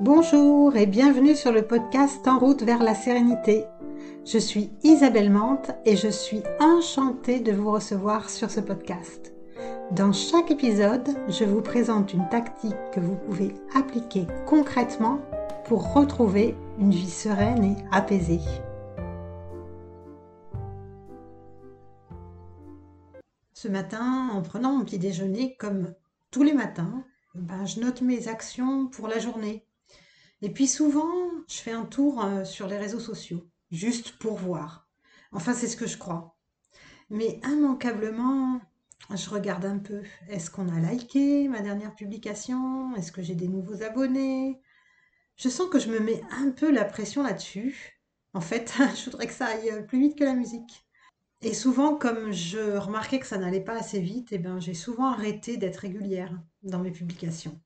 Bonjour et bienvenue sur le podcast En route vers la sérénité. Je suis Isabelle Mante et je suis enchantée de vous recevoir sur ce podcast. Dans chaque épisode, je vous présente une tactique que vous pouvez appliquer concrètement pour retrouver une vie sereine et apaisée. Ce matin, en prenant mon petit déjeuner, comme tous les matins, ben, je note mes actions pour la journée. Et puis souvent, je fais un tour euh, sur les réseaux sociaux, juste pour voir. Enfin, c'est ce que je crois. Mais immanquablement, je regarde un peu. Est-ce qu'on a liké ma dernière publication? Est-ce que j'ai des nouveaux abonnés? Je sens que je me mets un peu la pression là-dessus. En fait, je voudrais que ça aille plus vite que la musique. Et souvent, comme je remarquais que ça n'allait pas assez vite, eh ben, j'ai souvent arrêté d'être régulière dans mes publications.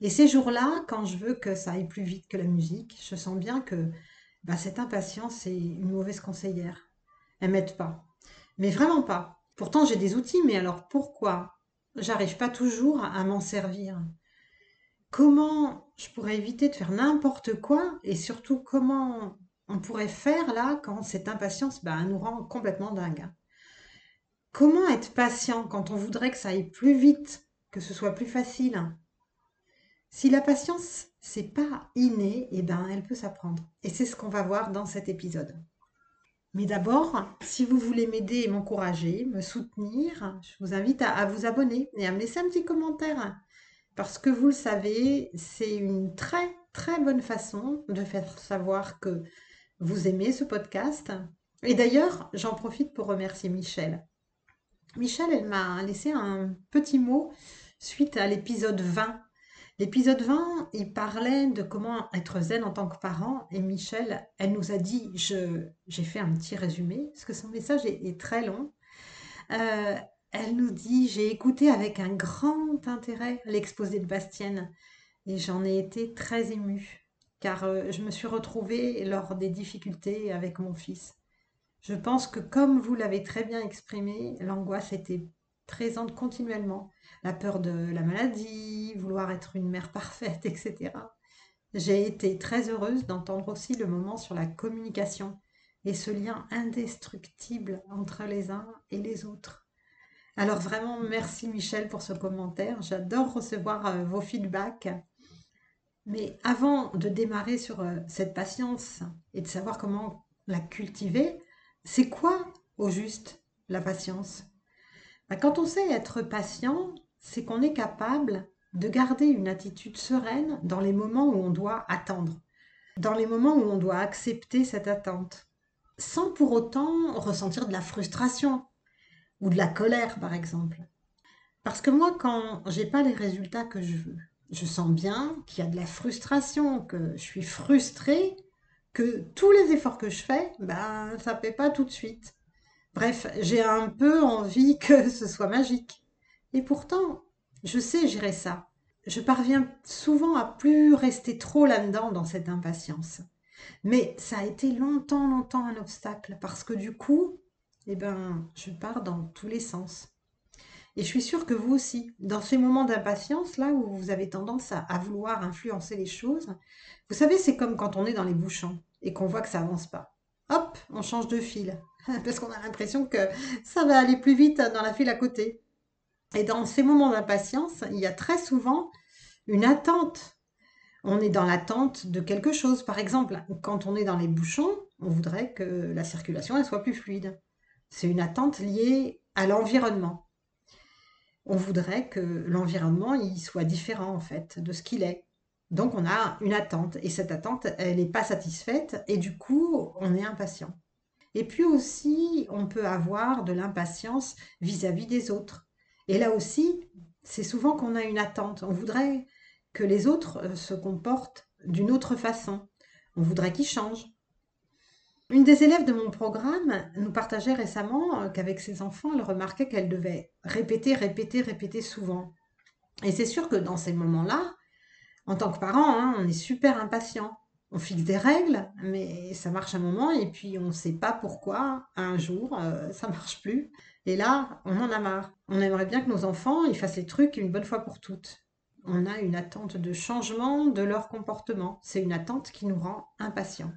Et ces jours-là, quand je veux que ça aille plus vite que la musique, je sens bien que bah, cette impatience est une mauvaise conseillère. Elle m'aide pas. Mais vraiment pas. Pourtant, j'ai des outils, mais alors pourquoi j'arrive pas toujours à m'en servir? Comment je pourrais éviter de faire n'importe quoi et surtout comment on pourrait faire là quand cette impatience bah, nous rend complètement dingue Comment être patient quand on voudrait que ça aille plus vite, que ce soit plus facile? Si la patience, c'est pas inné, eh ben, elle peut s'apprendre. Et c'est ce qu'on va voir dans cet épisode. Mais d'abord, si vous voulez m'aider et m'encourager, me soutenir, je vous invite à, vous abonner et à me laisser un petit commentaire. Parce que vous le savez, c'est une très très bonne façon de faire savoir que vous aimez ce podcast. Et d'ailleurs, j'en profite pour remercier Michel. Michel, elle m'a laissé un petit mot suite à l'épisode 20 L'épisode 20, il parlait de comment être zen en tant que parent. Et Michel, elle nous a dit, j'ai fait un petit résumé, parce que son message est, très long. Euh, elle nous dit, j'ai écouté avec un grand intérêt l'exposé de Bastienne. Et j'en ai été très émue, car euh, je me suis retrouvée lors des difficultés avec mon fils. Je pense que comme vous l'avez très bien exprimé, l'angoisse était présente continuellement. La peur de la maladie, vouloir être une mère parfaite, etc. J'ai été très heureuse d'entendre aussi le moment sur la communication et ce lien indestructible entre les uns et les autres. Alors vraiment, merci Michel pour ce commentaire. J'adore recevoir euh, vos feedbacks. Mais avant de démarrer sur euh, cette patience et de savoir comment la cultiver, c'est quoi au juste la patience? Bah, quand on sait être patient, c'est qu'on est capable de garder une attitude sereine dans les moments où on doit attendre, dans les moments où on doit accepter cette attente, sans pour autant ressentir de la frustration ou de la colère, par exemple. Parce que moi, quand j'ai pas les résultats que je veux, je sens bien qu'il y a de la frustration, que je suis frustrée, que tous les efforts que je fais, ben, ça ne paie pas tout de suite. Bref, j'ai un peu envie que ce soit magique. Et pourtant, je sais gérer ça. Je parviens souvent à plus rester trop là-dedans dans cette impatience. Mais ça a été longtemps, longtemps un obstacle parce que du coup, eh ben, je pars dans tous les sens. Et je suis sûre que vous aussi, dans ces moments d'impatience, là où vous avez tendance à, vouloir influencer les choses, vous savez, c'est comme quand on est dans les bouchons et qu'on voit que ça avance pas hop, on change de fil. Parce qu'on a l'impression que ça va aller plus vite dans la file à côté. Et dans ces moments d'impatience, il y a très souvent une attente. On est dans l'attente de quelque chose. Par exemple, quand on est dans les bouchons, on voudrait que la circulation soit plus fluide. C'est une attente liée à l'environnement. On voudrait que l'environnement il soit différent en fait de ce qu'il est. Donc on a une attente et cette attente, elle n'est pas satisfaite et du coup, on est impatient. Et puis aussi, on peut avoir de l'impatience vis-à-vis des autres. Et là aussi, c'est souvent qu'on a une attente. On voudrait que les autres euh, se comportent d'une autre façon. On voudrait qu'ils changent. Une des élèves de mon programme nous partageait récemment euh, qu'avec ses enfants, elle remarquait qu'elle devait répéter, répéter, répéter souvent. Et c'est sûr que dans ces moments-là, en tant que parent, hein, on est super impatient. On fixe des règles, mais ça marche un moment et puis on ne sait pas pourquoi, un jour, euh, ça marche plus. Et là, on en a marre. On aimerait bien que nos enfants ils fassent les trucs une bonne fois pour toutes. on a une attente de changement de leur comportement. C'est une attente qui nous rend impatients.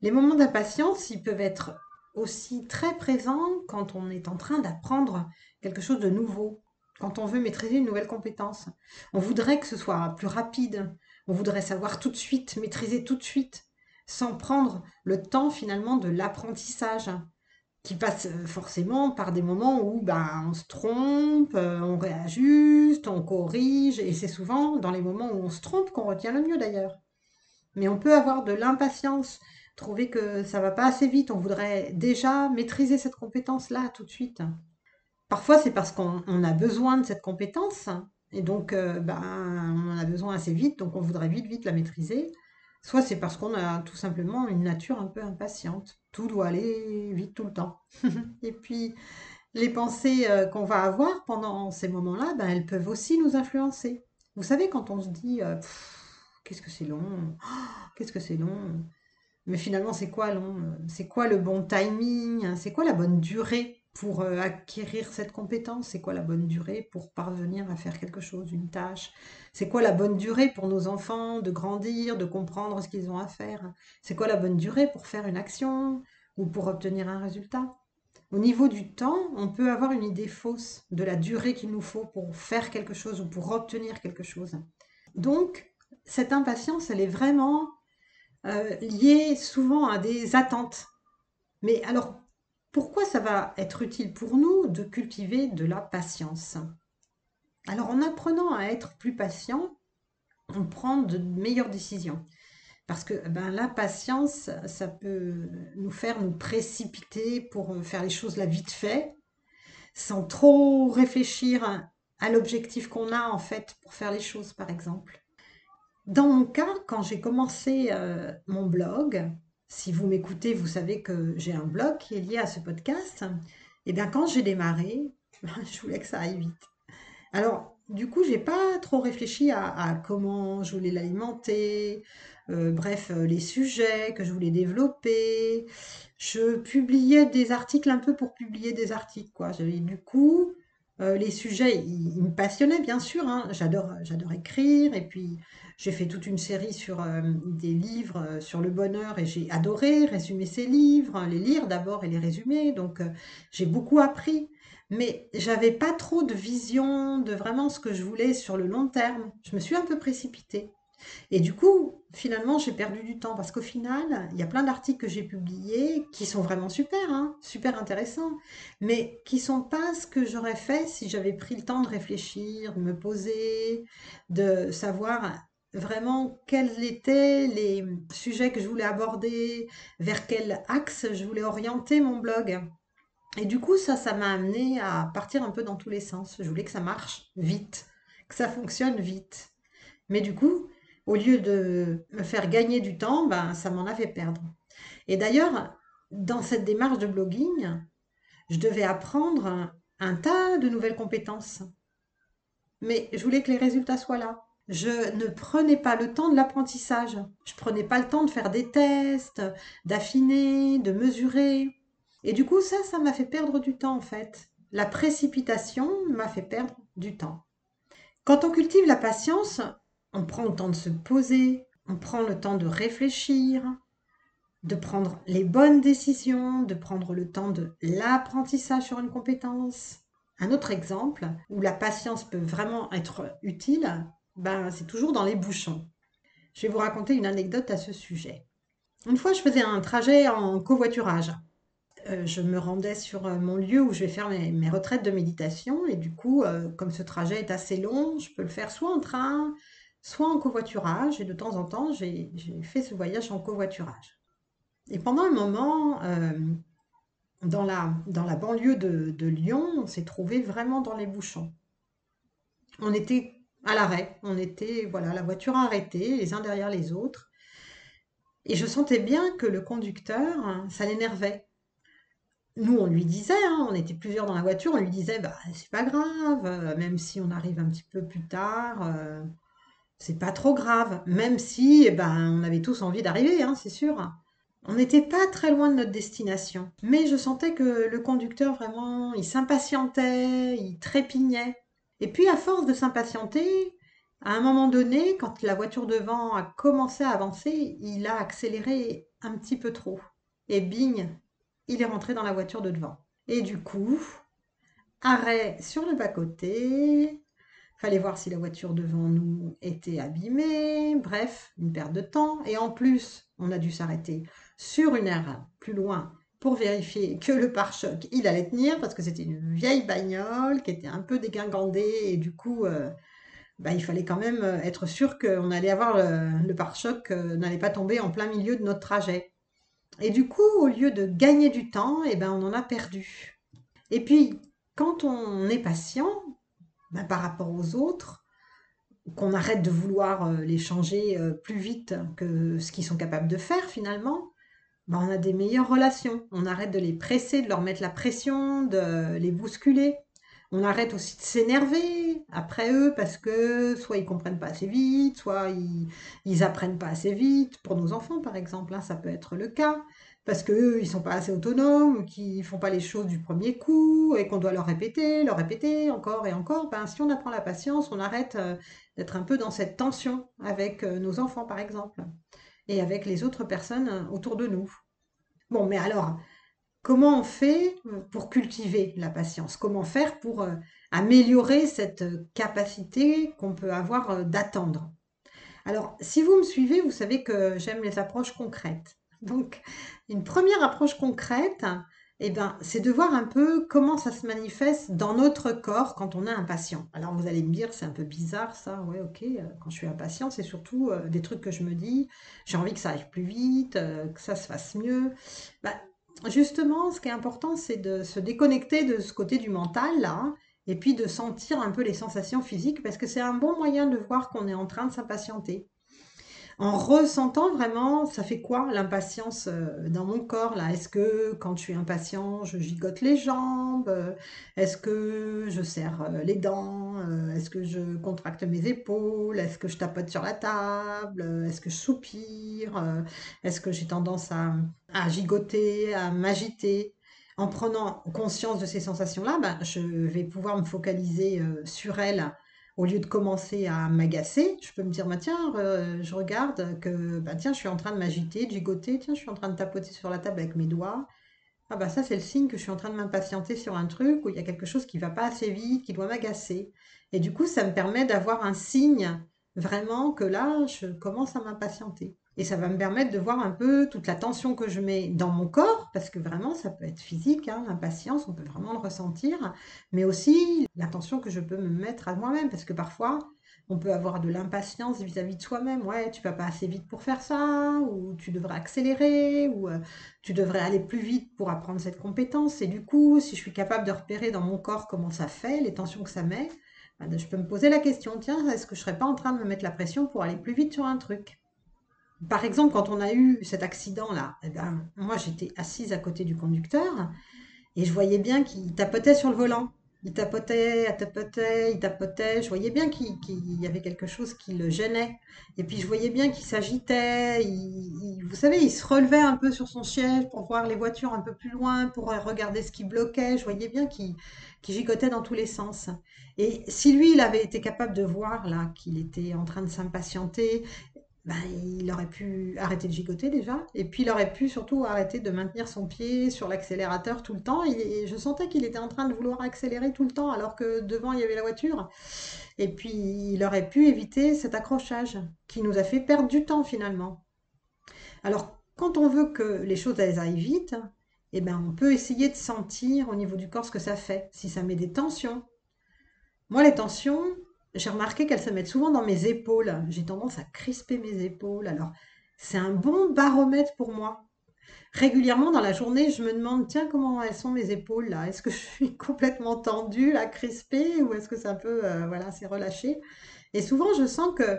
Les moments d'impatience, ils peuvent être aussi très présents quand on est en train d'apprendre quelque chose de nouveau, quand on veut maîtriser une nouvelle compétence. On voudrait que ce soit plus rapide, on voudrait savoir tout de suite, maîtriser tout de suite, sans prendre le temps finalement de l'apprentissage, qui passe euh, forcément par des moments où ben, on se trompe, euh, on réajuste, on corrige, et c'est souvent dans les moments où on se trompe qu'on retient le mieux d'ailleurs. Mais on peut avoir de l'impatience, trouver que ça va pas assez vite, on voudrait déjà maîtriser cette compétence-là tout de suite. Parfois c'est parce qu'on a besoin de cette compétence, et donc euh, ben, on en a besoin assez vite, donc on voudrait vite, vite la maîtriser. Soit c'est parce qu'on a tout simplement une nature un peu impatiente. Tout doit aller vite tout le temps. Et puis, les pensées euh, qu'on va avoir pendant ces moments-là, ben, elles peuvent aussi nous influencer. Vous savez, quand on se dit euh, qu'est-ce que c'est long, qu'est-ce que c'est long, mais finalement, c'est quoi long C'est quoi le bon timing C'est quoi la bonne durée? Pour euh, acquérir cette compétence? C'est quoi la bonne durée pour parvenir à faire quelque chose, une tâche? C'est quoi la bonne durée pour nos enfants de grandir, de comprendre ce qu'ils ont à faire? C'est quoi la bonne durée pour faire une action ou pour obtenir un résultat? Au niveau du temps, on peut avoir une idée fausse de la durée qu'il nous faut pour faire quelque chose ou pour obtenir quelque chose. Donc, cette impatience, elle est vraiment euh, liée souvent à des attentes. Mais alors, pourquoi ça va être utile pour nous de cultiver de la patience? Alors en apprenant à être plus patient, on prend de meilleures décisions. Parce que ben, la patience, ça peut nous faire nous précipiter pour faire les choses la vite fait, sans trop réfléchir à l'objectif qu'on a en fait pour faire les choses, par exemple. Dans mon cas, quand j'ai commencé euh, mon blog, si vous m'écoutez, vous savez que j'ai un blog qui est lié à ce podcast. Et bien quand j'ai démarré, je voulais que ça aille vite. Alors, du coup, j'ai pas trop réfléchi à, comment je voulais l'alimenter, euh, bref, euh, les sujets que je voulais développer. Je publiais des articles un peu pour publier des articles, quoi. Du coup, euh, les sujets, ils, me passionnaient, bien sûr. Hein. J'adore, j'adore écrire. Et puis, j'ai fait toute une série sur euh, des livres euh, sur le bonheur et j'ai adoré résumer ces livres, les lire d'abord et les résumer. Donc, j'ai beaucoup appris. Mais j'avais pas trop de vision de vraiment ce que je voulais sur le long terme. Je me suis un peu précipitée. Et du coup, finalement, j'ai perdu du temps parce qu'au final, il y a plein d'articles que j'ai publiés qui sont vraiment super, hein, super intéressants, mais qui sont pas ce que j'aurais fait si j'avais pris le temps de réfléchir, de me poser, de savoir vraiment quels étaient les sujets que je voulais aborder, vers quel axe je voulais orienter mon blog. Et du coup, ça, ça m'a amené à partir un peu dans tous les sens. Je voulais que ça marche vite, que ça fonctionne vite. Mais du coup, au lieu de me faire gagner du temps, ben, ça m'en a fait perdre. Et d'ailleurs, dans cette démarche de blogging, je devais apprendre un tas de nouvelles compétences. Mais je voulais que les résultats soient là. Je ne prenais pas le temps de l'apprentissage. Je prenais pas le temps de faire des tests, d'affiner, de mesurer. Et du coup, ça, ça m'a fait perdre du temps en fait. La précipitation m'a fait perdre du temps. Quand on cultive la patience, on prend le temps de se poser, on prend le temps de réfléchir, de prendre les bonnes décisions, de prendre le temps de l'apprentissage sur une compétence. Un autre exemple où la patience peut vraiment être utile, ben, c'est toujours dans les bouchons. Je vais vous raconter une anecdote à ce sujet. Une fois, je faisais un trajet en covoiturage. Euh, je me rendais sur euh, mon lieu où je vais faire mes, retraites de méditation et du coup, euh, comme ce trajet est assez long, je peux le faire soit en train, soit en covoiturage, et de temps en temps, j'ai fait ce voyage en covoiturage. Et pendant un moment, dans, la, dans la banlieue de, Lyon, on s'est trouvé vraiment dans les bouchons. On était à l'arrêt, on était, voilà, la voiture arrêtée, les uns derrière les autres. Et je sentais bien que le conducteur, ça l'énervait. Nous, on lui disait, hein, on était plusieurs dans la voiture, on lui disait, bah, c'est pas grave, euh, même si on arrive un petit peu plus tard, euh, c'est pas trop grave, même si eh ben, on avait tous envie d'arriver, hein, c'est sûr. On n'était pas très loin de notre destination, mais je sentais que le conducteur vraiment, il s'impatientait, il trépignait. Et puis, à force de s'impatienter, à un moment donné, quand la voiture devant a commencé à avancer, il a accéléré un petit peu trop. Et bing, il est rentré dans la voiture de devant. Et du coup, arrêt sur le bas-côté. Fallait voir si la voiture devant nous était abîmée. Bref, une perte de temps. Et en plus, on a dû s'arrêter sur une aire plus loin pour vérifier que le pare-choc, il allait tenir parce que c'était une vieille bagnole qui était un peu dégingandée et du coup, euh, bah, il fallait quand même euh, être sûr qu'on allait avoir le, pare-choc euh, n'allait pas tomber en plein milieu de notre trajet. Et du coup, au lieu de gagner du temps, eh ben, on en a perdu. Et puis, quand on est patient, ben, par rapport aux autres, qu'on arrête de vouloir les changer plus vite que ce qu'ils sont capables de faire finalement, ben, on a des meilleures relations. On arrête de les presser, de leur mettre la pression, de les bousculer. On arrête aussi de s'énerver après eux parce que soit ils comprennent pas assez vite, soit ils, ils apprennent pas assez vite. Pour nos enfants, par exemple, hein, ça peut être le cas. Parce qu'eux, ils sont pas assez autonomes, qu'ils font pas les choses du premier coup, et qu'on doit leur répéter, leur répéter encore et encore. Ben, si on apprend la patience, on arrête euh, d'être un peu dans cette tension avec euh, nos enfants, par exemple, et avec les autres personnes euh, autour de nous. Bon, mais alors, Comment on fait euh, pour cultiver la patience? Comment faire pour euh, améliorer cette capacité qu'on peut avoir d'attendre? Alors, si vous me suivez, vous savez que j'aime les approches concrètes. Donc, une première approche concrète, eh ben, c'est de voir un peu comment ça se manifeste dans notre corps quand on est impatient. Alors vous allez me dire, c'est un peu bizarre ça, ouais ok, quand je suis impatient, c'est surtout des trucs que je me dis, j'ai envie que ça aille plus vite, que ça se fasse mieux. Bah, justement, ce qui est important, c'est de se déconnecter de ce côté du mental, là, et puis de sentir un peu les sensations physiques, parce que c'est un bon moyen de voir qu'on est en train de s'impatienter en ressentant vraiment, ça fait quoi l'impatience euh, dans mon corps là? Est-ce que quand je suis impatient, je gigote les jambes? Est-ce que je serre euh, les dents? Est-ce que je contracte mes épaules? Est-ce que je tapote sur la table? Est-ce que je soupire? Est-ce que j'ai tendance à, gigoter, à m'agiter? En prenant conscience de ces sensations-là, ben, je vais pouvoir me focaliser euh, sur elles au lieu de commencer à m'agacer, je peux me dire, bah, tiens, je regarde que, bah, tiens, je suis en train de m'agiter, de gigoter, tiens, je suis en train de tapoter sur la table avec mes doigts. Ah bah ça, c'est le signe que je suis en train de m'impatienter sur un truc où il y a quelque chose qui va pas assez vite, qui doit m'agacer. Et du coup, ça me permet d'avoir un signe vraiment que là, je commence à m'impatienter. Et ça va me permettre de voir un peu toute la tension que je mets dans mon corps, parce que vraiment, ça peut être physique, hein, l'impatience, on peut vraiment le ressentir, mais aussi la tension que je peux me mettre à moi-même, parce que parfois, on peut avoir de l'impatience vis-à-vis de soi-même. Ouais, tu vas pas assez vite pour faire ça, ou tu devrais accélérer, ou euh, tu devrais aller plus vite pour apprendre cette compétence. Et du coup, si je suis capable de repérer dans mon corps comment ça fait, les tensions que ça met, ben, je peux me poser la question, tiens, est-ce que je serais pas en train de me mettre la pression pour aller plus vite sur un truc? Par exemple, quand on a eu cet accident-là, eh ben, moi j'étais assise à côté du conducteur et je voyais bien qu'il tapotait sur le volant. Il tapotait, il tapotait, il tapotait. Je voyais bien qu'il y avait quelque chose qui le gênait. Et puis je voyais bien qu'il s'agitait. vous savez, il se relevait un peu sur son siège pour voir les voitures un peu plus loin, pour regarder ce qui bloquait. Je voyais bien qu'il gigotait dans tous les sens. Et si lui, il avait été capable de voir là qu'il était en train de s'impatienter ben, il aurait pu arrêter de gigoter déjà, et puis il aurait pu surtout arrêter de maintenir son pied sur l'accélérateur tout le temps. Et je sentais qu'il était en train de vouloir accélérer tout le temps alors que devant il y avait la voiture. Et puis il aurait pu éviter cet accrochage qui nous a fait perdre du temps finalement. Alors quand on veut que les choses aillent vite, eh ben, on peut essayer de sentir au niveau du corps ce que ça fait, si ça met des tensions. Moi, les tensions, j'ai remarqué qu'elles se mettent souvent dans mes épaules. J'ai tendance à crisper mes épaules. Alors, c'est un bon baromètre pour moi. Régulièrement dans la journée, je me demande, tiens, comment elles sont mes épaules là? Est-ce que je suis complètement tendue, là, crispée, ou est-ce que ça peut, euh, voilà, c'est relâché? Et souvent, je sens que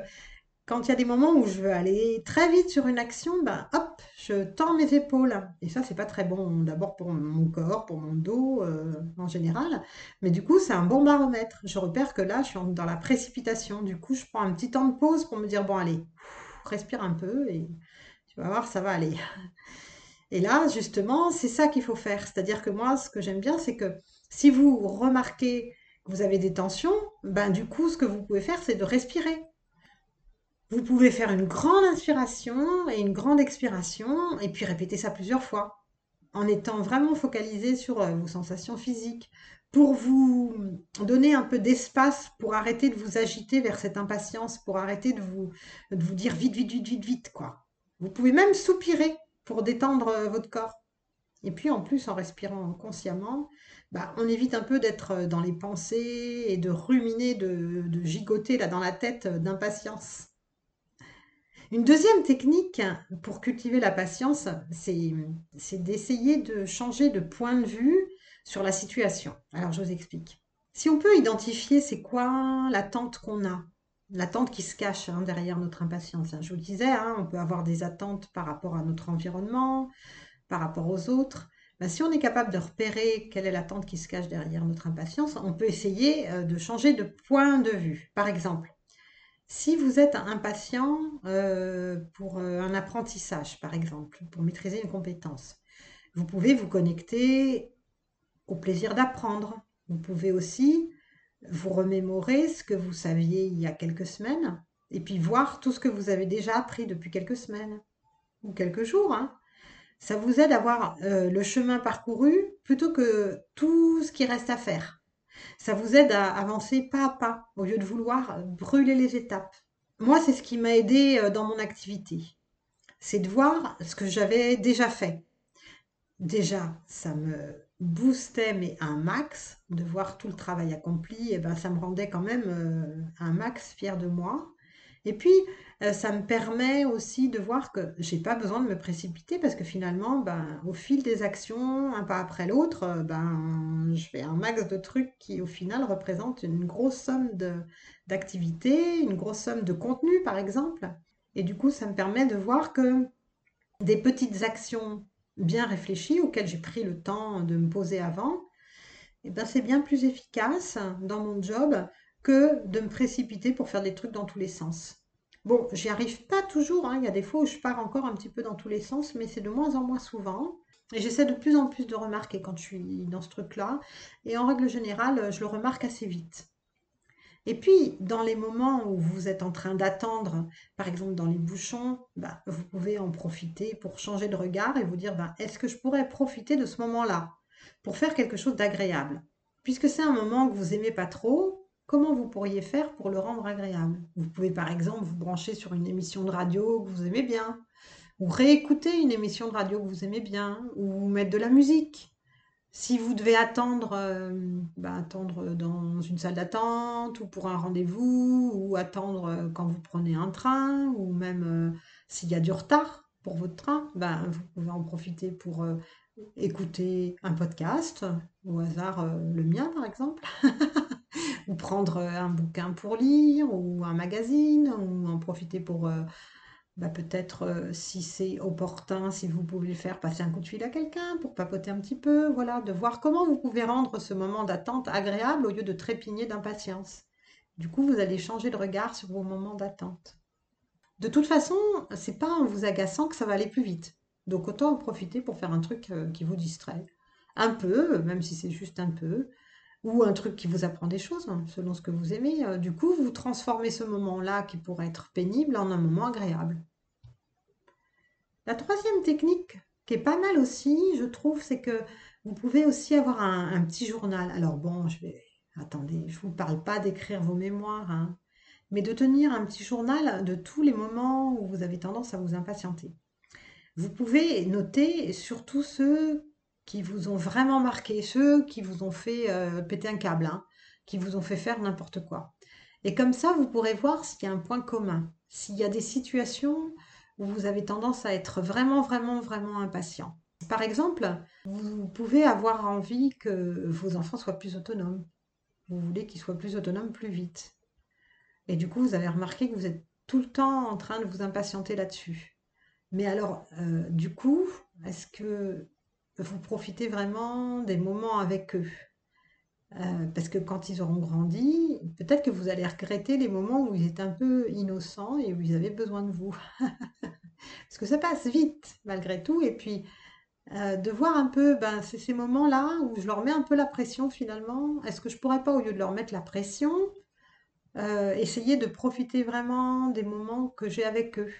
quand il y a des moments où je veux aller très vite sur une action, ben hop, je tends mes épaules. Et ça, c'est pas très bon, d'abord pour mon corps, pour mon dos euh, en général. Mais du coup, c'est un bon baromètre. Je repère que là, je suis dans la précipitation. Du coup, je prends un petit temps de pause pour me dire, bon, allez, respire un peu et tu vas voir, ça va aller. Et là, justement, c'est ça qu'il faut faire. C'est-à-dire que moi, ce que j'aime bien, c'est que si vous remarquez vous avez des tensions, ben du coup, ce que vous pouvez faire, c'est de respirer. Vous pouvez faire une grande inspiration et une grande expiration, et puis répéter ça plusieurs fois, en étant vraiment focalisé sur euh, vos sensations physiques, pour vous donner un peu d'espace pour arrêter de vous agiter vers cette impatience, pour arrêter de vous, de vous dire vite, vite, vite, vite, vite, quoi. Vous pouvez même soupirer pour détendre euh, votre corps. Et puis en plus, en respirant consciemment, bah, on évite un peu d'être euh, dans les pensées et de ruminer, de, de gigoter là dans la tête d'impatience. Une deuxième technique pour cultiver la patience, c'est d'essayer de changer de point de vue sur la situation. Alors je vous explique. Si on peut identifier c'est quoi l'attente qu'on a, l'attente qui se cache hein, derrière notre impatience. Hein. Je vous le disais, hein, on peut avoir des attentes par rapport à notre environnement, par rapport aux autres. Ben, si on est capable de repérer quelle est l'attente qui se cache derrière notre impatience, on peut essayer euh, de changer de point de vue. Par exemple, si vous êtes impatient euh, pour euh, un apprentissage, par exemple, pour maîtriser une compétence, vous pouvez vous connecter au plaisir d'apprendre. Vous pouvez aussi vous remémorer ce que vous saviez il y a quelques semaines et puis voir tout ce que vous avez déjà appris depuis quelques semaines ou quelques jours. Hein. Ça vous aide à voir euh, le chemin parcouru plutôt que tout ce qui reste à faire. Ça vous aide à avancer pas à pas au lieu de vouloir brûler les étapes. Moi, c'est ce qui m'a aidé euh, dans mon activité. C'est de voir ce que j'avais déjà fait. Déjà, ça me boostait mais un max de voir tout le travail accompli et ben ça me rendait quand même euh, un max fier de moi et puis euh, ça me permet aussi de voir que j'ai pas besoin de me précipiter parce que finalement ben au fil des actions un pas après l'autre euh, ben je fais un max de trucs qui au final représentent une grosse somme de d'activités une grosse somme de contenu par exemple. Et du coup ça me permet de voir que des petites actions bien réfléchi, auquel j'ai pris le temps de me poser avant, eh ben c'est bien plus efficace dans mon job que de me précipiter pour faire des trucs dans tous les sens. Bon, j'y arrive pas toujours, hein. il y a des fois où je pars encore un petit peu dans tous les sens, mais c'est de moins en moins souvent. Et j'essaie de plus en plus de remarquer quand je suis dans ce truc-là. Et en règle générale, je le remarque assez vite. Et puis, dans les moments où vous êtes en train d'attendre, par exemple dans les bouchons, bah, vous pouvez en profiter pour changer de regard et vous dire, bah, est-ce que je pourrais profiter de ce moment-là pour faire quelque chose d'agréable? Puisque c'est un moment que vous aimez pas trop, comment vous pourriez faire pour le rendre agréable? Vous pouvez par exemple vous brancher sur une émission de radio que vous aimez bien, ou réécouter une émission de radio que vous aimez bien, ou mettre de la musique. Si vous devez attendre, euh, bah, attendre dans une salle d'attente ou pour un rendez-vous ou attendre euh, quand vous prenez un train ou même euh, s'il y a du retard pour votre train, bah, vous pouvez en profiter pour écouter un podcast, au hasard le mien par exemple, ou prendre un bouquin pour lire ou un magazine ou en profiter pour bah, peut-être euh, si c'est opportun, si vous pouvez le faire, passer un coup de fil à quelqu'un pour papoter un petit peu, voilà, de voir comment vous pouvez rendre ce moment d'attente agréable au lieu de trépigner d'impatience. Du coup, vous allez changer de regard sur vos moments d'attente. De toute façon, c'est pas en vous agaçant que ça va aller plus vite. Donc autant en profiter pour faire un truc euh, qui vous distrait. Un peu, même si c'est juste un peu, ou un truc qui vous apprend des choses, hein, selon ce que vous aimez. Euh, du coup, vous transformez ce moment-là qui pourrait être pénible en un moment agréable. La troisième technique, qui est pas mal aussi, je trouve, c'est que vous pouvez aussi avoir un, petit journal. Alors bon, je vais... Attendez, je ne vous parle pas d'écrire vos mémoires, hein, mais de tenir un petit journal de tous les moments où vous avez tendance à vous impatienter. Vous pouvez noter surtout ceux qui vous ont vraiment marqué, ceux qui vous ont fait euh, péter un câble, hein, qui vous ont fait faire n'importe quoi. Et comme ça, vous pourrez voir s'il y a un point commun, s'il y a des situations où vous avez tendance à être vraiment, vraiment, vraiment impatient. Par exemple, vous pouvez avoir envie que vos enfants soient plus autonomes. Vous voulez qu'ils soient plus autonomes plus vite. Et du coup, vous avez remarqué que vous êtes tout le temps en train de vous impatienter là-dessus. Mais alors, euh, du coup, est-ce que vous profitez vraiment des moments avec eux. Euh, parce que quand ils auront grandi, peut-être que vous allez regretter les moments où ils étaient un peu innocents et où ils avaient besoin de vous. parce que ça passe vite malgré tout. Et puis, euh, de voir un peu, ben, ces moments-là où je leur mets un peu la pression finalement. Est-ce que je pourrais pas, au lieu de leur mettre la pression, euh, essayer de profiter vraiment des moments que j'ai avec eux?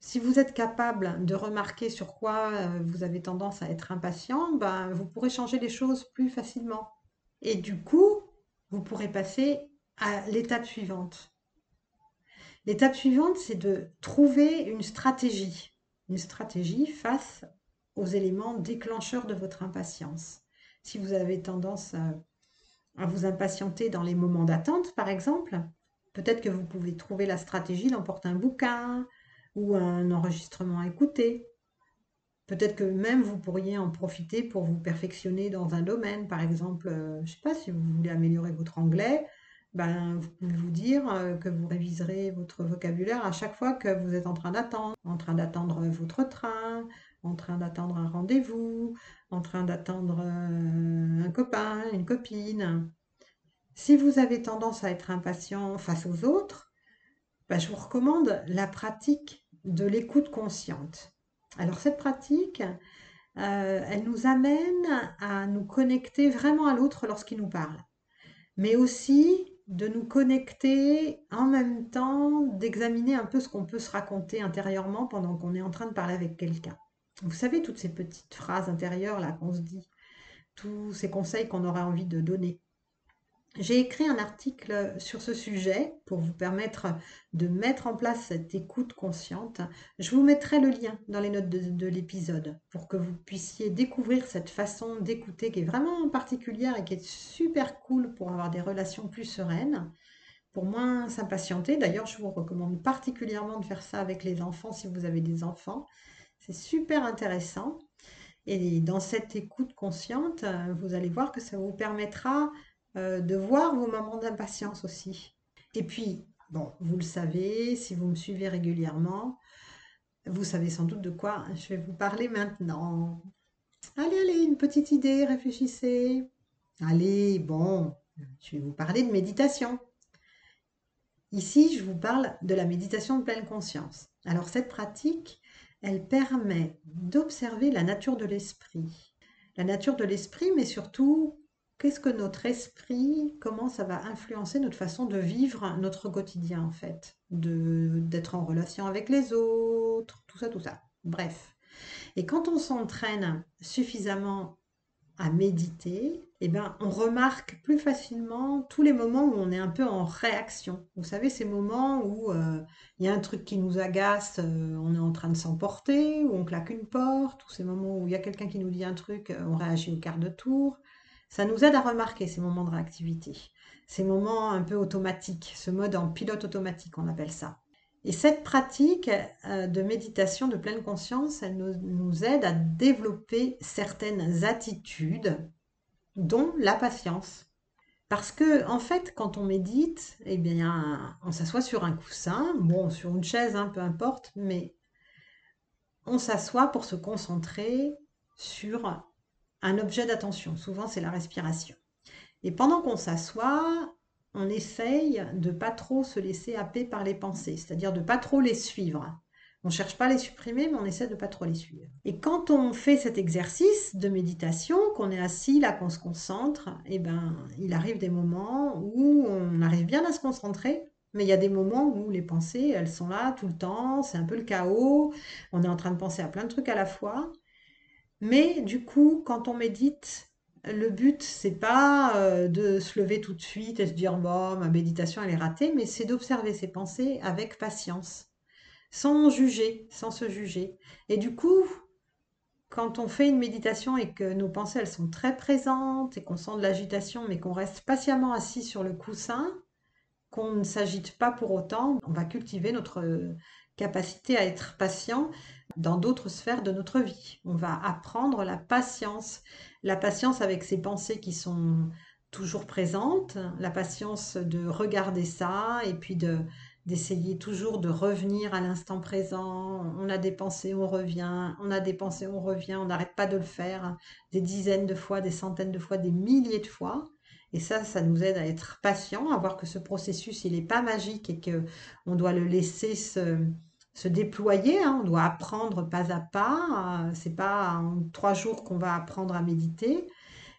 Si vous êtes capable de remarquer sur quoi euh, vous avez tendance à être impatient, ben, vous pourrez changer les choses plus facilement. Et du coup, vous pourrez passer à l'étape suivante. L'étape suivante, c'est de trouver une stratégie. Une stratégie face aux éléments déclencheurs de votre impatience. Si vous avez tendance à, vous impatienter dans les moments d'attente, par exemple, peut-être que vous pouvez trouver la stratégie d'emporter un bouquin ou un enregistrement à écouter. Peut-être que même vous pourriez en profiter pour vous perfectionner dans un domaine. Par exemple, euh, je ne sais pas si vous voulez améliorer votre anglais, ben, vous pouvez vous dire euh, que vous réviserez votre vocabulaire à chaque fois que vous êtes en train d'attendre, en train d'attendre votre train, en train d'attendre un rendez-vous, en train d'attendre euh, un copain, une copine. Si vous avez tendance à être impatient face aux autres, ben, je vous recommande la pratique de l'écoute consciente. Alors cette pratique, euh, elle nous amène à nous connecter vraiment à l'autre lorsqu'il nous parle, mais aussi de nous connecter en même temps, d'examiner un peu ce qu'on peut se raconter intérieurement pendant qu'on est en train de parler avec quelqu'un. Vous savez, toutes ces petites phrases intérieures là qu'on se dit, tous ces conseils qu'on aurait envie de donner. J'ai écrit un article sur ce sujet pour vous permettre de mettre en place cette écoute consciente. Je vous mettrai le lien dans les notes de, l'épisode pour que vous puissiez découvrir cette façon d'écouter qui est vraiment particulière et qui est super cool pour avoir des relations plus sereines, pour moins s'impatienter. D'ailleurs, je vous recommande particulièrement de faire ça avec les enfants si vous avez des enfants. C'est super intéressant. Et dans cette écoute consciente, vous allez voir que ça vous permettra euh, de voir vos moments d'impatience aussi. Et puis, bon, vous le savez, si vous me suivez régulièrement, vous savez sans doute de quoi je vais vous parler maintenant. Allez, allez, une petite idée, réfléchissez. Allez, bon, je vais vous parler de méditation. Ici, je vous parle de la méditation de pleine conscience. Alors, cette pratique, elle permet d'observer la nature de l'esprit. La nature de l'esprit, mais surtout qu'est-ce que notre esprit, comment ça va influencer notre façon de vivre notre quotidien en fait, d'être en relation avec les autres, tout ça, tout ça. Bref. Et quand on s'entraîne suffisamment à méditer, eh ben, on remarque plus facilement tous les moments où on est un peu en réaction. Vous savez, ces moments où euh, il y a un truc qui nous agace, euh, on est en train de s'emporter, où on claque une porte, ou ces moments où il y a quelqu'un qui nous dit un truc, euh, on réagit au quart de tour. Ça nous aide à remarquer ces moments de réactivité, ces moments un peu automatiques, ce mode en pilote automatique, on appelle ça. Et cette pratique euh, de méditation de pleine conscience, elle nous, aide à développer certaines attitudes, dont la patience. Parce que, en fait, quand on médite, eh bien, on s'assoit sur un coussin, bon, sur une chaise, hein, peu importe, mais on s'assoit pour se concentrer sur un objet d'attention. Souvent, c'est la respiration. Et pendant qu'on s'assoit, on essaye de pas trop se laisser happer par les pensées, c'est-à-dire de pas trop les suivre. On ne cherche pas à les supprimer, mais on essaie de pas trop les suivre. Et quand on fait cet exercice de méditation, qu'on est assis là, qu'on se concentre, eh ben, il arrive des moments où on arrive bien à se concentrer, mais il y a des moments où les pensées, elles sont là tout le temps, c'est un peu le chaos, on est en train de penser à plein de trucs à la fois. Mais du coup, quand on médite, le but, c'est pas euh, de se lever tout de suite et se dire bon, ma méditation elle est ratée, mais c'est d'observer ses pensées avec patience, sans juger, sans se juger. Et du coup, quand on fait une méditation et que nos pensées elles sont très présentes et qu'on sent de l'agitation, mais qu'on reste patiemment assis sur le coussin, qu'on ne s'agite pas pour autant, on va cultiver notre capacité à être patient dans d'autres sphères de notre vie. On va apprendre la patience, la patience avec ces pensées qui sont toujours présentes, la patience de regarder ça et puis de d'essayer toujours de revenir à l'instant présent. On a des pensées, on revient, on a des pensées, on revient, on n'arrête pas de le faire des dizaines de fois, des centaines de fois, des milliers de fois. Et ça, ça nous aide à être patient, à voir que ce processus, il n'est pas magique et que on doit le laisser se, se déployer. hein. On doit apprendre pas à pas. euh, C'est pas en trois jours qu'on va apprendre à méditer.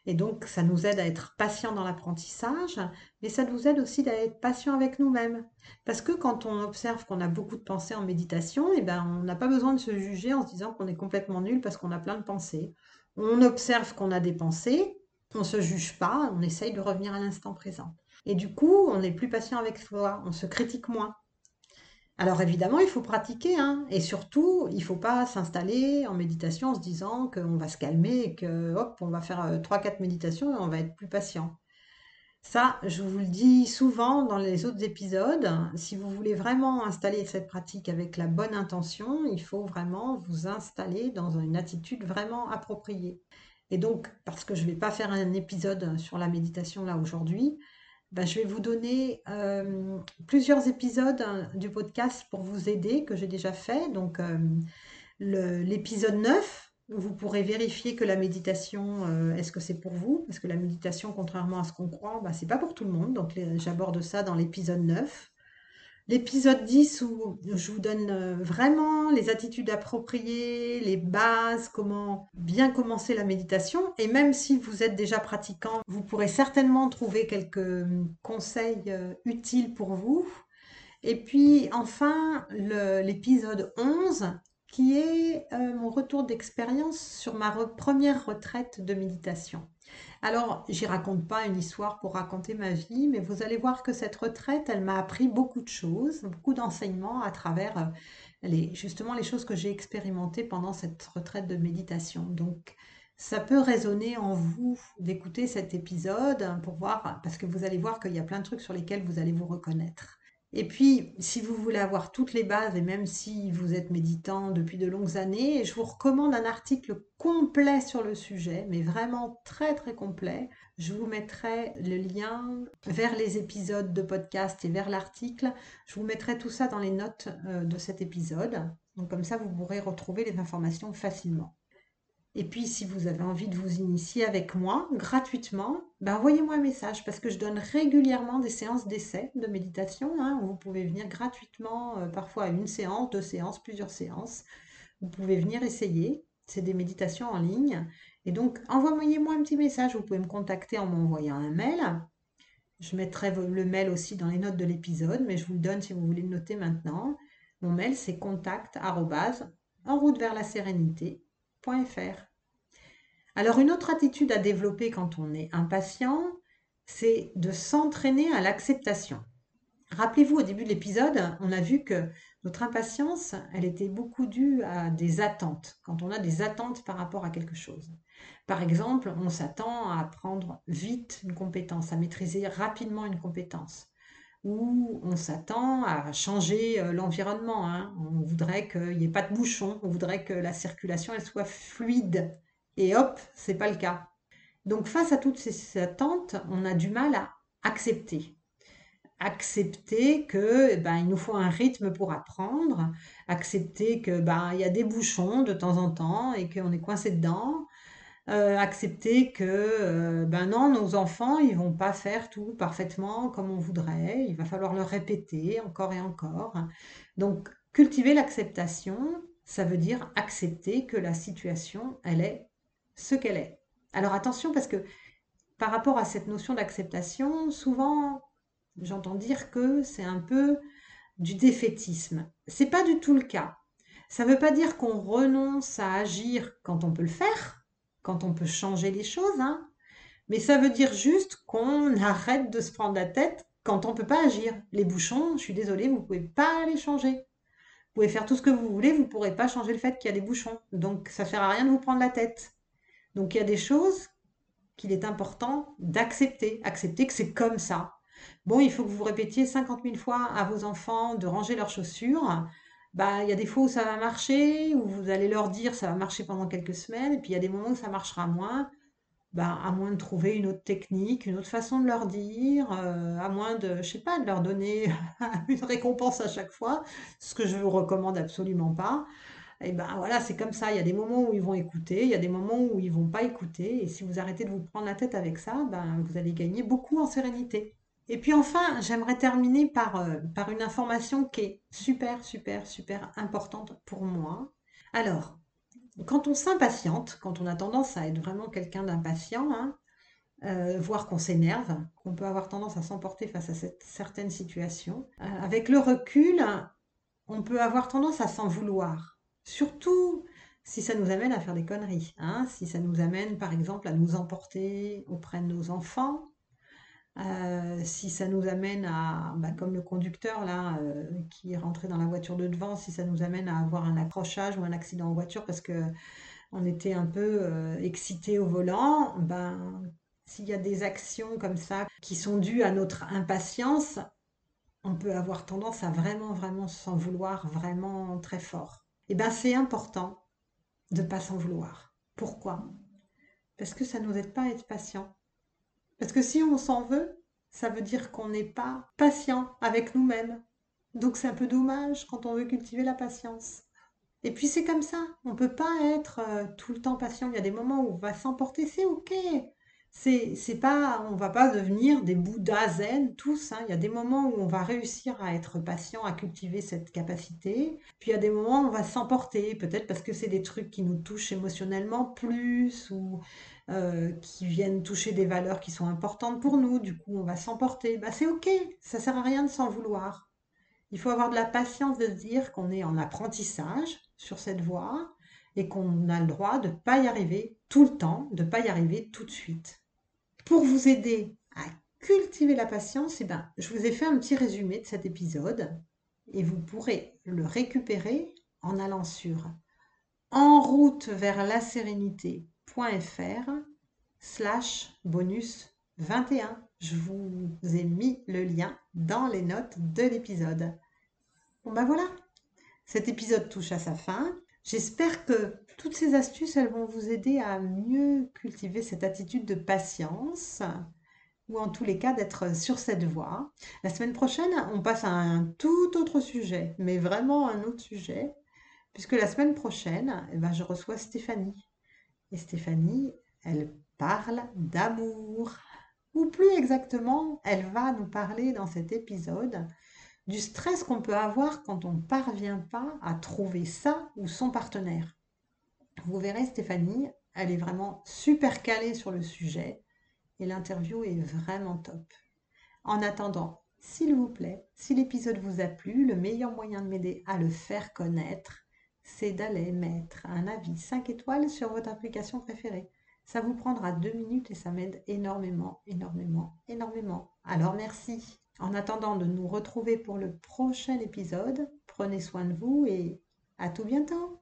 Et donc, ça nous aide à être patient dans l'apprentissage, mais ça nous aide aussi à être patient avec nous-mêmes. Parce que quand on observe qu'on a beaucoup de pensées en méditation, eh ben, on n'a pas besoin de se juger en se disant qu'on est complètement nul parce qu'on a plein de pensées. On observe qu'on a des pensées, on ne se juge pas, on essaye de revenir à l'instant présent. Et du coup, on est plus patient avec soi, on se critique moins. Alors évidemment, il faut pratiquer, hein, et surtout, il ne faut pas s'installer en méditation en se disant qu'on va se calmer et que hop, on va faire euh, trois, quatre méditations et on va être plus patient. Ça, je vous le dis souvent dans les autres épisodes, si vous voulez vraiment installer cette pratique avec la bonne intention, il faut vraiment vous installer dans une attitude vraiment appropriée. Et donc, parce que je ne vais pas faire un épisode sur la méditation là aujourd'hui, ben, je vais vous donner euh, plusieurs épisodes hein, du podcast pour vous aider que j'ai déjà fait. Donc, euh, l'épisode 9, où vous pourrez vérifier que la méditation, euh, est-ce que c'est pour vous? Parce que la méditation, contrairement à ce qu'on croit, ben, c'est pas pour tout le monde. Donc, j'aborde ça dans l'épisode 9. L'épisode 10 où je vous donne euh, vraiment les attitudes appropriées, les bases, comment bien commencer la méditation. Et même si vous êtes déjà pratiquant, vous pourrez certainement trouver quelques euh, conseils euh, utiles pour vous. Et puis enfin, l'épisode 11 qui est mon retour d'expérience sur ma re- première retraite de méditation. Alors, j'y raconte pas une histoire pour raconter ma vie, mais vous allez voir que cette retraite, elle m'a appris beaucoup de choses, beaucoup d'enseignements à travers euh, justement les choses que j'ai expérimentées pendant cette retraite de méditation. Donc, ça peut résonner en vous d'écouter cet épisode hein, pour voir, parce que vous allez voir qu'il y a plein de trucs sur lesquels vous allez vous reconnaître. Et puis, si vous voulez avoir toutes les bases, et même si vous êtes méditant depuis de longues années, je vous recommande un article complet sur le sujet, mais vraiment très très complet. Je vous mettrai le lien vers les épisodes de podcast et vers l'article. Je vous mettrai tout ça dans les notes euh, de cet épisode. Donc comme ça, vous pourrez retrouver les informations facilement. Et puis, si vous avez envie de vous initier avec moi gratuitement, ben envoyez-moi un message parce que je donne régulièrement des séances d'essai de méditation. hein, où vous pouvez venir gratuitement, euh, parfois une séance, deux séances, plusieurs séances. Vous pouvez venir essayer. C'est des méditations en ligne. Et donc, envoyez-moi un petit message. Vous pouvez me contacter en m'envoyant un mail. Je mettrai le mail aussi dans les notes de l'épisode, mais je vous le donne si vous voulez le noter maintenant. Mon mail, c'est contact en route vers la Alors, une autre attitude à développer quand on est impatient, c'est de s'entraîner à l'acceptation. Rappelez-vous, au début de l'épisode, on a vu que notre impatience, elle était beaucoup due à des attentes, quand on a des attentes par rapport à quelque chose. Par exemple, on s'attend à apprendre vite une compétence, à maîtriser rapidement une compétence. Ou on s'attend à changer euh, l'environnement. hein. On voudrait qu'il n'y ait pas de bouchons, on voudrait que la circulation soit fluide. Et hop, c'est pas le cas. Donc face à toutes ces attentes, on a du mal à accepter accepter que eh ben, il nous faut un rythme pour apprendre, accepter que ben, il y a des bouchons de temps en temps et qu'on est coincé dedans, euh, accepter que euh, ben non, nos enfants, ils vont pas faire tout parfaitement comme on voudrait, il va falloir leur répéter encore et encore. Donc cultiver l'acceptation, ça veut dire accepter que la situation, elle est ce qu'elle est. Alors attention parce que par rapport à cette notion d'acceptation, souvent j'entends dire que c'est un peu du défaitisme. C'est pas du tout le cas. Ça ne veut pas dire qu'on renonce à agir quand on peut le faire, quand on peut changer les choses, hein, mais ça veut dire juste qu'on arrête de se prendre la tête quand on peut pas agir. Les bouchons, je suis désolée, vous pouvez pas les changer. Vous pouvez faire tout ce que vous voulez, vous pourrez pas changer le fait qu'il y a des bouchons. Donc ça sert à rien de vous prendre la tête. Donc il y a des choses qu'il est important d'accepter, accepter que c'est comme ça. Bon, il faut que vous répétiez 50 000 fois à vos enfants de ranger leurs chaussures. Bah, il y a des fois où ça va marcher, où vous allez leur dire ça va marcher pendant quelques semaines, et puis il y a des moments où ça marchera moins. Bah, à moins de trouver une autre technique, une autre façon de leur dire, euh, à moins de, je sais pas, de leur donner une récompense à chaque fois, ce que je vous recommande absolument pas. Et ben voilà, c'est comme ça. Il y a des moments où ils vont écouter, il y a des moments où ils vont pas écouter. Et si vous arrêtez de vous prendre la tête avec ça, ben vous allez gagner beaucoup en sérénité. Et puis enfin, j'aimerais terminer par, euh, par une information qui est super, super, super importante pour moi. Alors, quand on s'impatiente, quand on a tendance à être vraiment quelqu'un d'impatient, hein, euh, voire qu'on s'énerve, qu'on peut avoir tendance à s'emporter face à cette, certaines situations, euh, avec le recul, on peut avoir tendance à s'en vouloir. Surtout si ça nous amène à faire des conneries, hein, si ça nous amène par exemple à nous emporter auprès de nos enfants, euh, si ça nous amène à, bah, comme le conducteur là, euh, qui est rentré dans la voiture de devant, si ça nous amène à avoir un accrochage ou un accident en voiture parce que on était un peu euh, excité au volant, ben s'il y a des actions comme ça qui sont dues à notre impatience, on peut avoir tendance à vraiment vraiment s'en vouloir vraiment très fort. Et ben c'est important de pas s'en vouloir. Pourquoi? Parce que ça nous aide pas à être patient. Parce que si on s'en veut, ça veut dire qu'on n'est pas patient avec nous-mêmes. Donc c'est un peu dommage quand on veut cultiver la patience. Et puis c'est comme ça, on ne peut pas être euh, tout le temps patient. Il y a des moments où on va s'emporter, c'est ok. C'est, c'est pas, on va pas devenir des bouddhas zen tous. Hein. Il y a des moments où on va réussir à être patient, à cultiver cette capacité. Puis il y a des moments où on va s'emporter, peut-être parce que c'est des trucs qui nous touchent émotionnellement plus ou euh, qui viennent toucher des valeurs qui sont importantes pour nous. Du coup, on va s'emporter. Bah, c'est ok, ça sert à rien de s'en vouloir. Il faut avoir de la patience de se dire qu'on est en apprentissage sur cette voie et qu'on a le droit de ne pas y arriver tout le temps, de ne pas y arriver tout de suite. Pour vous aider à cultiver la patience, eh ben, je vous ai fait un petit résumé de cet épisode et vous pourrez le récupérer en allant sur en route vers la sérénité.fr slash bonus 21. Je vous ai mis le lien dans les notes de l'épisode. Bon ben voilà, cet épisode touche à sa fin. J'espère que toutes ces astuces, elles vont vous aider à mieux cultiver cette attitude de patience ou en tous les cas d'être sur cette voie. La semaine prochaine, on passe à un tout autre sujet, mais vraiment un autre sujet, puisque la semaine prochaine, eh ben, je reçois Stéphanie. Et Stéphanie, elle parle d'amour. Ou plus exactement, elle va nous parler dans cet épisode du stress qu'on peut avoir quand on ne parvient pas à trouver ça ou son partenaire. Vous verrez, Stéphanie, elle est vraiment super calée sur le sujet et l'interview est vraiment top. En attendant, s'il vous plaît, si l'épisode vous a plu, le meilleur moyen de m'aider à le faire connaître, c'est d'aller mettre un avis 5 étoiles sur votre application préférée. Ça vous prendra deux minutes et ça m'aide énormément, énormément, énormément. Alors merci. En attendant de nous retrouver pour le prochain épisode, prenez soin de vous et à tout bientôt.